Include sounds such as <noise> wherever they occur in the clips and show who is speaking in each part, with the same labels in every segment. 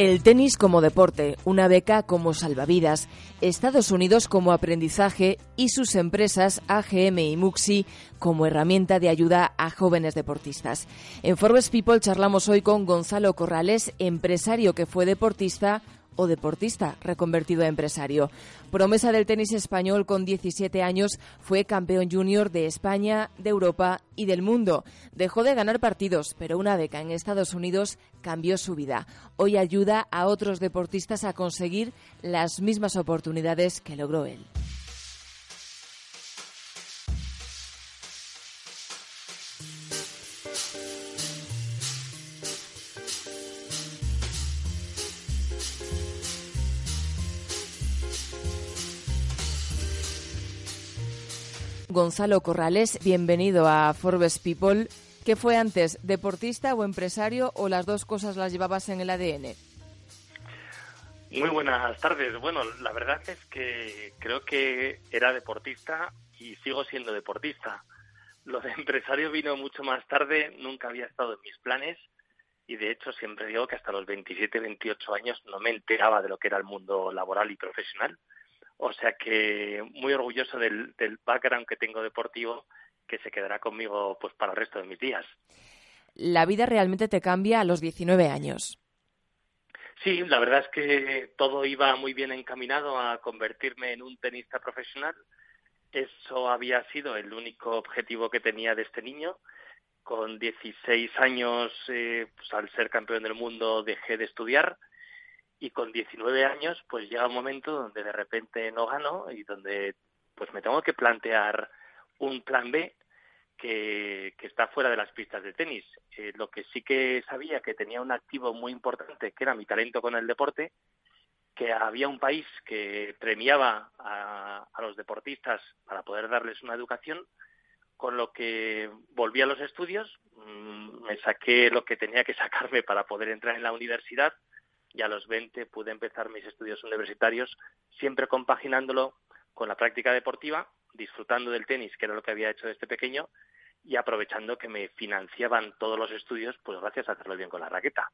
Speaker 1: El tenis como deporte, una beca como salvavidas, Estados Unidos como aprendizaje y sus empresas AGM y Muxi como herramienta de ayuda a jóvenes deportistas. En Forbes People charlamos hoy con Gonzalo Corrales, empresario que fue deportista deportista reconvertido a empresario. Promesa del tenis español con 17 años, fue campeón junior de España, de Europa y del mundo. Dejó de ganar partidos, pero una beca en Estados Unidos cambió su vida. Hoy ayuda a otros deportistas a conseguir las mismas oportunidades que logró él. Gonzalo Corrales, bienvenido a Forbes People. ¿Qué fue antes, deportista o empresario o las dos cosas las llevabas en el ADN?
Speaker 2: Muy buenas tardes. Bueno, la verdad es que creo que era deportista y sigo siendo deportista. Lo de empresario vino mucho más tarde, nunca había estado en mis planes y de hecho siempre digo que hasta los 27, 28 años no me enteraba de lo que era el mundo laboral y profesional. O sea que muy orgulloso del, background que tengo deportivo que se quedará conmigo pues para el resto de mis días.
Speaker 1: La vida realmente te cambia a los 19 años.
Speaker 2: Sí, la verdad es que todo iba muy bien encaminado a convertirme en un tenista profesional. Eso había sido el único objetivo que tenía de este niño. Con 16 años, eh, pues, al ser campeón del mundo, dejé de estudiar y con 19 años pues llega un momento donde de repente no gano y donde pues me tengo que plantear un plan B que, está fuera de las pistas de tenis. Eh, lo que sí que sabía que tenía un activo muy importante que era mi talento con el deporte, que había un país que premiaba a, los deportistas para poder darles una educación, con lo que volví a los estudios, mm, me saqué lo que tenía que sacarme para poder entrar en la universidad y a los 20 pude empezar mis estudios universitarios, siempre compaginándolo con la práctica deportiva, disfrutando del tenis, que era lo que había hecho desde pequeño, y aprovechando que me financiaban todos los estudios, pues gracias a hacerlo bien con la raqueta.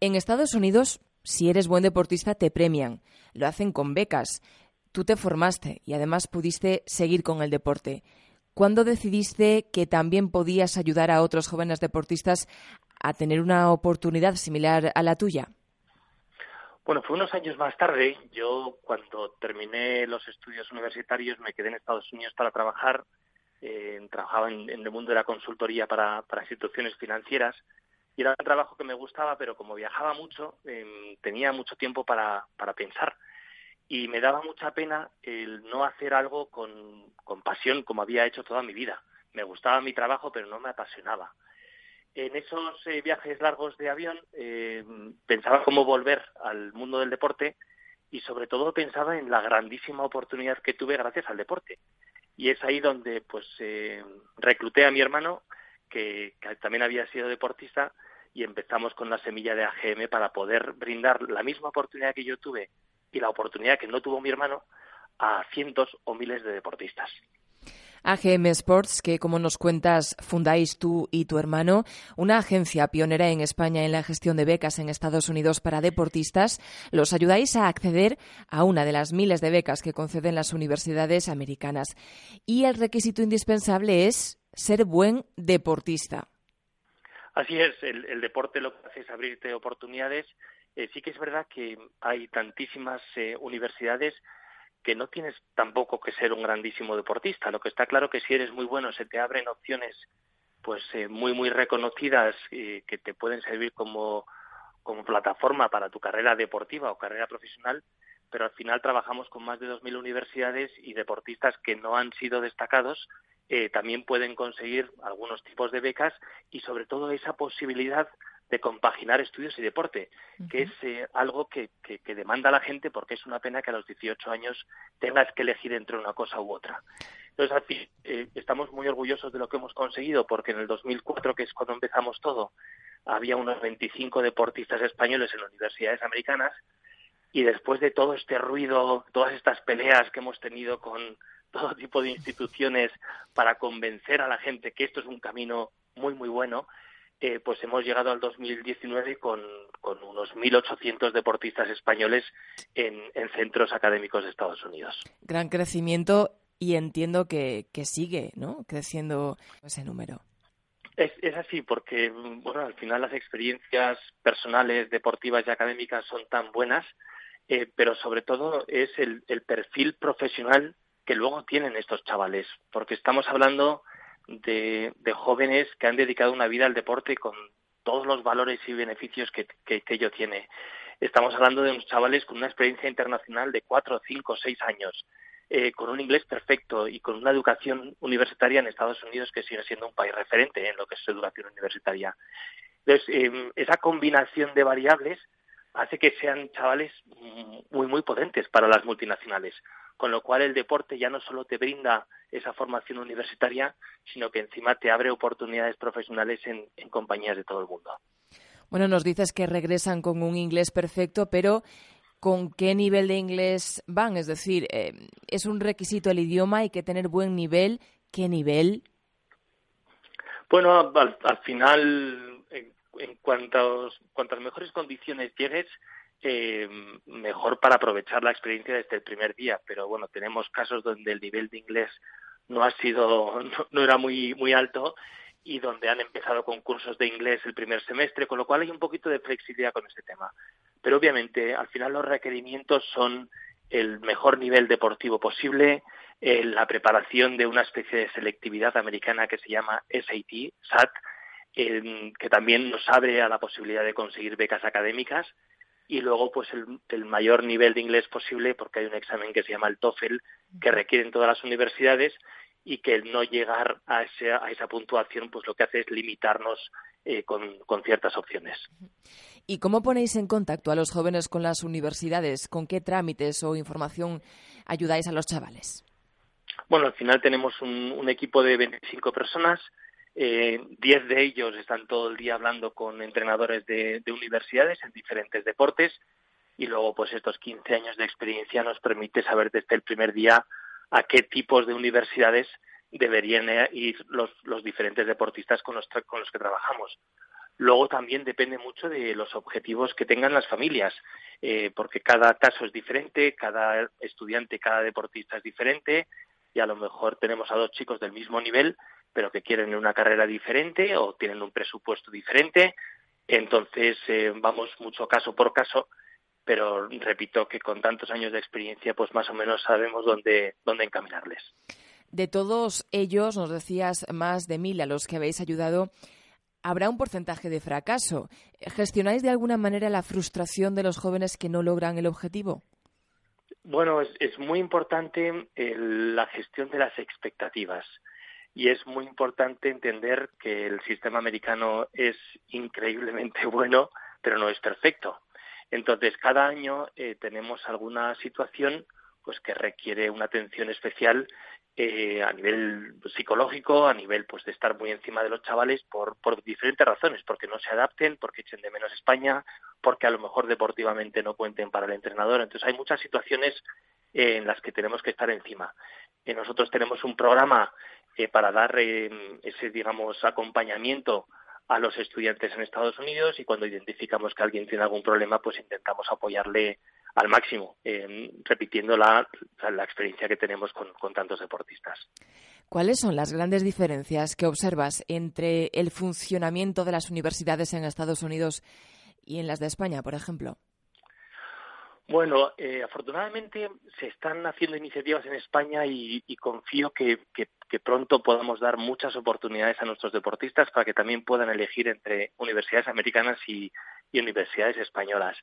Speaker 1: En Estados Unidos, si eres buen deportista, te premian. Lo hacen con becas. Tú te formaste y además pudiste seguir con el deporte. ¿Cuándo decidiste que también podías ayudar a otros jóvenes deportistas a tener una oportunidad similar a la tuya?
Speaker 2: Bueno, fue unos años más tarde. Yo, cuando terminé los estudios universitarios, me quedé en Estados Unidos para trabajar. Eh, trabajaba en, el mundo de la consultoría para, instituciones financieras y era un trabajo que me gustaba, pero como viajaba mucho, em, tenía mucho tiempo para, para pensar y me daba mucha pena el no hacer algo con, con pasión como había hecho toda mi vida. Me gustaba mi trabajo, pero no me apasionaba en esos eh, viajes largos de avión eh, pensaba cómo volver al mundo del deporte y sobre todo pensaba en la grandísima oportunidad que tuve gracias al deporte. Y es ahí donde pues eh, recluté a mi hermano, que, que, también había sido deportista, y empezamos con la semilla de AGM para poder brindar la misma oportunidad que yo tuve y la oportunidad que no tuvo mi hermano a cientos o miles de deportistas.
Speaker 1: AGM Sports, que como nos cuentas fundáis tú y tu hermano, una agencia pionera en España en la gestión de becas en Estados Unidos para deportistas, los ayudáis a acceder a una de las miles de becas que conceden las universidades americanas. Y el requisito indispensable es ser buen deportista.
Speaker 2: Así es, el, deporte lo que hace es abrirte oportunidades. Eh, sí que es verdad que hay tantísimas eh, universidades que no tienes tampoco que ser un grandísimo deportista. Lo que está claro que si eres muy bueno se te abren opciones pues eh, muy muy reconocidas eh, que te pueden servir como como plataforma para tu carrera deportiva o carrera profesional, pero al final trabajamos con más de 2.000 universidades y deportistas que no han sido destacados eh, también pueden conseguir algunos tipos de becas y sobre todo esa posibilidad de compaginar estudios y deporte, que es eh, algo que, que, demanda la gente porque es una pena que a los 18 años tengas que elegir entre una cosa u otra. Entonces, así, eh, estamos muy orgullosos de lo que hemos conseguido porque en el 2004, que es cuando empezamos todo, había unos 25 deportistas españoles en universidades americanas y después de todo este ruido, todas estas peleas que hemos tenido con todo tipo de instituciones para convencer a la gente que esto es un camino muy, muy bueno, eh, pues hemos llegado al 2019 con, con unos 1.800 deportistas españoles en, en, centros académicos de Estados Unidos.
Speaker 1: Gran crecimiento y entiendo que, que sigue ¿no? creciendo ese número.
Speaker 2: Es, es, así, porque bueno, al final las experiencias personales, deportivas y académicas son tan buenas, eh, pero sobre todo es el, el perfil profesional que luego tienen estos chavales, porque estamos hablando de, jóvenes que han dedicado una vida al deporte con todos los valores y beneficios que, que, ello tiene. Estamos hablando de unos chavales con una experiencia internacional de cuatro, cinco, seis años, eh, con un inglés perfecto y con una educación universitaria en Estados Unidos que sigue siendo un país referente en lo que es educación universitaria. Entonces, em, esa combinación de variables hace que sean chavales muy, muy potentes para las multinacionales con lo cual el deporte ya no solo te brinda esa formación universitaria, sino que encima te abre oportunidades profesionales en, compañías de todo el mundo.
Speaker 1: Bueno, nos dices que regresan con un inglés perfecto, pero ¿con qué nivel de inglés van? Es decir, eh, ¿es un requisito el idioma? ¿Hay que tener buen nivel? ¿Qué nivel?
Speaker 2: Bueno, al, final, en, en cuantas mejores condiciones llegues, eh, mejor para aprovechar la experiencia desde el primer día. Pero bueno, tenemos casos donde el nivel de inglés no ha sido, <laughs> no, era muy, muy alto y donde han empezado con cursos de inglés el primer semestre, con lo cual hay un poquito de flexibilidad con ese tema. Pero obviamente, al final los requerimientos son el mejor nivel deportivo posible, eh, la preparación de una especie de selectividad americana que se llama SAT, SAT, que también nos abre a la posibilidad de conseguir becas académicas y luego pues el, mayor nivel de inglés posible porque hay un examen que se llama el TOEFL que requieren todas las universidades y que el no llegar a, a esa puntuación pues lo que hace es limitarnos eh, con, con, ciertas opciones.
Speaker 1: ¿Y cómo ponéis en contacto a los jóvenes con las universidades? ¿Con qué trámites o información ayudáis a los chavales?
Speaker 2: Bueno, al final tenemos un, un equipo de 25 personas eh, diez de ellos están todo el día hablando con entrenadores de, universidades en diferentes deportes y luego pues estos 15 años de experiencia nos permite saber desde el primer día a qué tipos de universidades deberían ir los, los diferentes deportistas con los, con los que trabajamos. Luego también depende mucho de los objetivos que tengan las familias, eh, porque cada caso es diferente, cada estudiante, cada deportista es diferente, y a lo mejor tenemos a dos chicos del mismo nivel pero que quieren una carrera diferente o tienen un presupuesto diferente. Entonces, eh, vamos mucho caso por caso, pero repito que con tantos años de experiencia, pues más o menos sabemos dónde, dónde encaminarles.
Speaker 1: De todos ellos, nos decías más de mil a los que habéis ayudado, habrá un porcentaje de fracaso. ¿Gestionáis de alguna manera la frustración de los jóvenes que no logran el objetivo?
Speaker 2: Bueno, es, muy importante la gestión de las expectativas y es muy importante entender que el sistema americano es increíblemente <laughs> bueno, pero no es perfecto. Entonces, cada año eh, tenemos alguna situación pues que requiere una atención especial eh, a nivel psicológico, a nivel pues de estar muy encima de los chavales por, por diferentes razones, porque no se adapten, porque echen de menos España, porque a lo mejor deportivamente no cuenten para el entrenador. Entonces hay muchas situaciones eh, en las que tenemos que estar encima. nosotros tenemos un programa para dar eh, ese, digamos, acompañamiento a los estudiantes en Estados Unidos y cuando identificamos que alguien tiene algún problema, pues intentamos apoyarle al máximo, eh, repitiendo la, la, experiencia que tenemos con, con tantos deportistas.
Speaker 1: ¿Cuáles son las grandes diferencias que observas entre el funcionamiento de las universidades en Estados Unidos y en las de España, por ejemplo?
Speaker 2: Bueno, eh, afortunadamente se están haciendo iniciativas en España y, confío que, pronto podamos dar muchas oportunidades a nuestros deportistas para que también puedan elegir entre universidades americanas y, universidades españolas.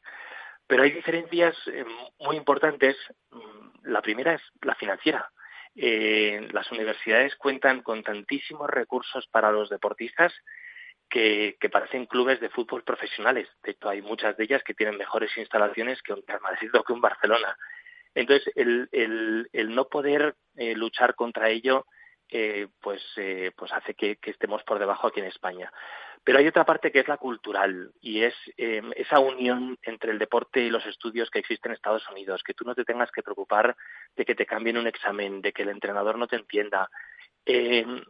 Speaker 2: Pero hay diferencias eh, muy importantes. Mm, la primera es la financiera. Eh, las universidades cuentan con tantísimos recursos para los deportistas que, parecen clubes de fútbol profesionales. De hecho, hay muchas de ellas que tienen mejores instalaciones que un Real Madrid o que un Barcelona. Entonces, el, el, no poder eh, luchar contra ello, eh, pues, eh, pues hace que, estemos por debajo aquí en España. Pero hay otra parte que es la cultural y es esa unión entre el deporte y los estudios que existe en Estados Unidos, que tú no te tengas que preocupar de que te cambien un examen, de que el entrenador no te entienda.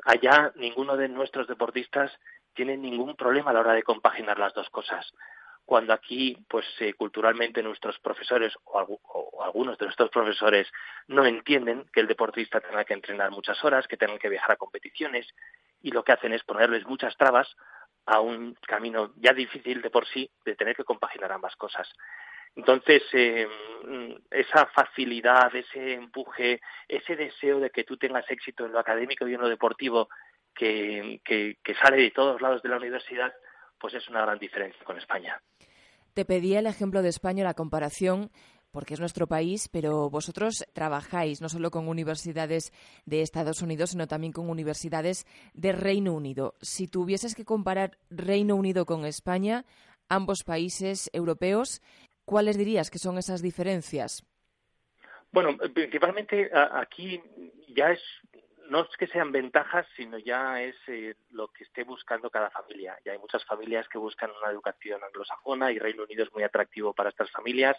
Speaker 2: allá ninguno de nuestros deportistas tienen ningún problema a la hora de compaginar las dos cosas. Cuando aquí, pues eh, culturalmente nuestros profesores o, algunos de nuestros profesores no entienden que el deportista tenga que entrenar muchas horas, que tenga que viajar a competiciones y lo que hacen es ponerles muchas trabas a un camino ya difícil de por sí de tener que compaginar ambas cosas. Entonces, eh, esa facilidad, ese empuje, ese deseo de que tú tengas éxito en lo académico y en lo deportivo que, sale de todos lados de la universidad, pues es una gran diferencia con España.
Speaker 1: Te pedía el ejemplo de España, la comparación porque es nuestro país, pero vosotros trabajáis no solo con universidades de Estados Unidos, sino también con universidades de Reino Unido. Si tuvieses que comparar Reino Unido con España, ambos países europeos, ¿cuáles dirías que son esas diferencias?
Speaker 2: Bueno, principalmente aquí ya es no es que sean ventajas, sino ya es eh, lo que esté buscando cada familia. Ya hay muchas familias que buscan una educación anglosajona y Reino Unido es muy atractivo para estas familias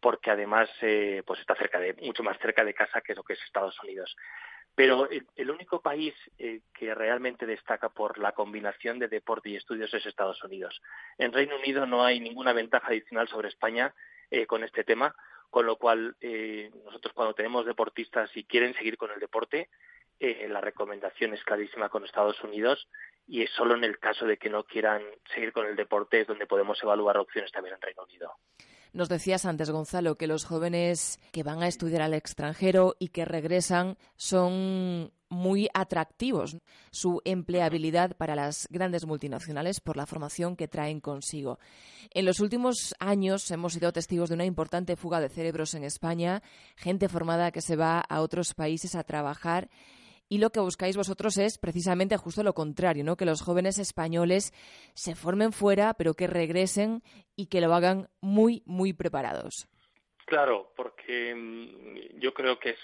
Speaker 2: porque además eh, pues está cerca de mucho más cerca de casa que lo que es Estados Unidos. Pero el, único país eh, que realmente destaca por la combinación de deporte y estudios es Estados Unidos. En Reino Unido no hay ninguna ventaja adicional sobre España con este tema, con lo cual nosotros cuando tenemos deportistas y quieren seguir con el deporte, eh, la recomendación es clarísima con Estados Unidos y es solo en el caso de que no quieran seguir con el deporte es donde podemos evaluar opciones también en Reino Unido.
Speaker 1: Nos decías antes, Gonzalo, que los jóvenes que van a estudiar al extranjero y que regresan son muy atractivos su empleabilidad para las grandes multinacionales por la formación que traen consigo. En los últimos años hemos sido testigos de una importante fuga de cerebros en España, gente formada que se va a otros países a trabajar y lo que buscáis vosotros es precisamente justo lo contrario, ¿no? Que los jóvenes españoles se formen fuera, pero que regresen y que lo hagan muy, muy preparados.
Speaker 2: Claro, porque mm, yo creo que es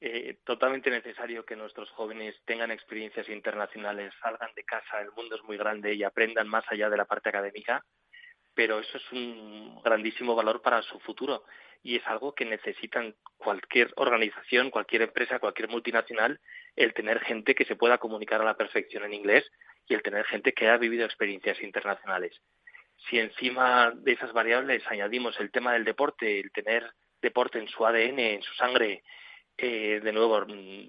Speaker 2: eh, totalmente necesario que nuestros jóvenes tengan experiencias internacionales, salgan de casa, el mundo es muy grande y aprendan más allá de la parte académica, pero eso es un grandísimo valor para su futuro y es algo que necesitan cualquier organización, cualquier empresa, cualquier multinacional, el tener gente que se pueda comunicar a la perfección en inglés y el tener gente que ha vivido experiencias internacionales. Si encima de esas variables añadimos el tema del deporte, el tener deporte en su ADN, en su sangre, eh, de nuevo,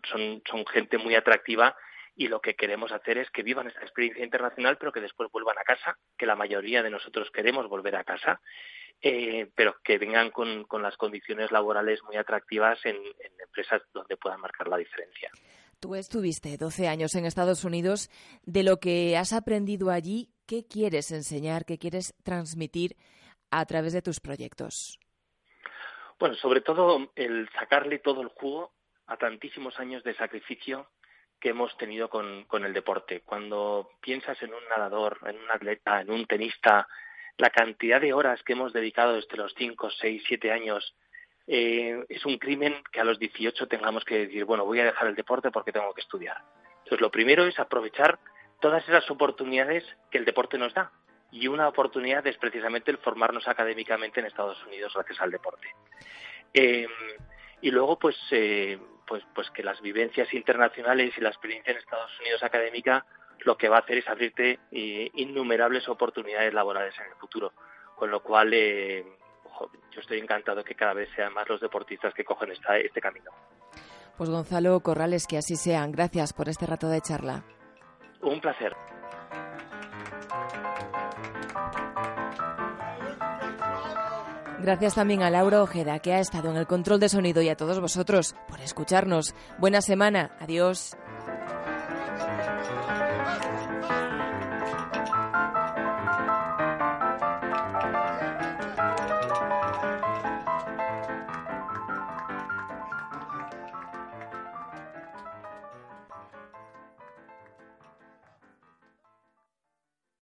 Speaker 2: son, son gente muy atractiva y lo que queremos hacer es que vivan esta experiencia internacional, pero que después vuelvan a casa, que la mayoría de nosotros queremos volver a casa eh, pero que vengan con, las condiciones laborales muy atractivas en, empresas donde puedan marcar la diferencia.
Speaker 1: Tú estuviste 12 años en Estados Unidos. De lo que has aprendido allí, ¿qué quieres enseñar, qué quieres transmitir a través de tus proyectos?
Speaker 2: Bueno, sobre todo el sacarle todo el jugo a tantísimos años de sacrificio que hemos tenido con el deporte. Cuando piensas en un nadador, en un atleta, en un tenista, la cantidad de horas que hemos dedicado desde los 5, 6, 7 años eh, es un crimen que a los 18 tengamos que decir, bueno, voy a dejar el deporte porque tengo que estudiar. Entonces, lo primero es aprovechar todas esas oportunidades que el deporte nos da. Y una oportunidad es precisamente el formarnos académicamente en Estados Unidos gracias al deporte. Eh, y luego, pues, eh, pues, pues que las vivencias internacionales y la experiencia en Estados Unidos académica lo que va a hacer es abrirte eh, innumerables oportunidades laborales en el futuro. Con lo cual, eh, yo estoy encantado que cada vez sean más los deportistas que cogen este camino.
Speaker 1: Pues Gonzalo Corrales, que así sean. Gracias por este rato de charla.
Speaker 2: Un placer.
Speaker 1: Gracias también a Laura Ojeda, que ha estado en el control de sonido, y a todos vosotros por escucharnos. Buena semana. Adiós.